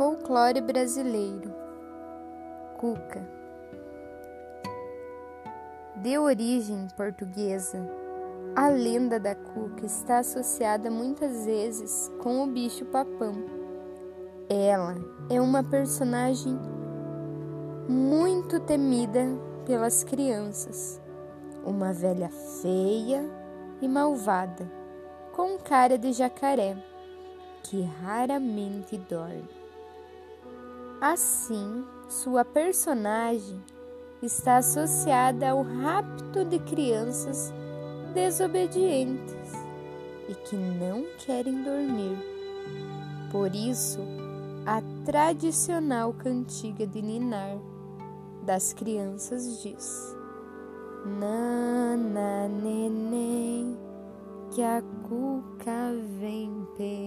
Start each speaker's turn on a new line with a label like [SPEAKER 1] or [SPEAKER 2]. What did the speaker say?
[SPEAKER 1] Folclore brasileiro. Cuca. De origem portuguesa, a lenda da cuca está associada muitas vezes com o bicho papão. Ela é uma personagem muito temida pelas crianças, uma velha feia e malvada, com cara de jacaré, que raramente dorme. Assim, sua personagem está associada ao rapto de crianças desobedientes e que não querem dormir. Por isso, a tradicional cantiga de ninar das crianças diz: Nana neném, que a cuca vem pegar.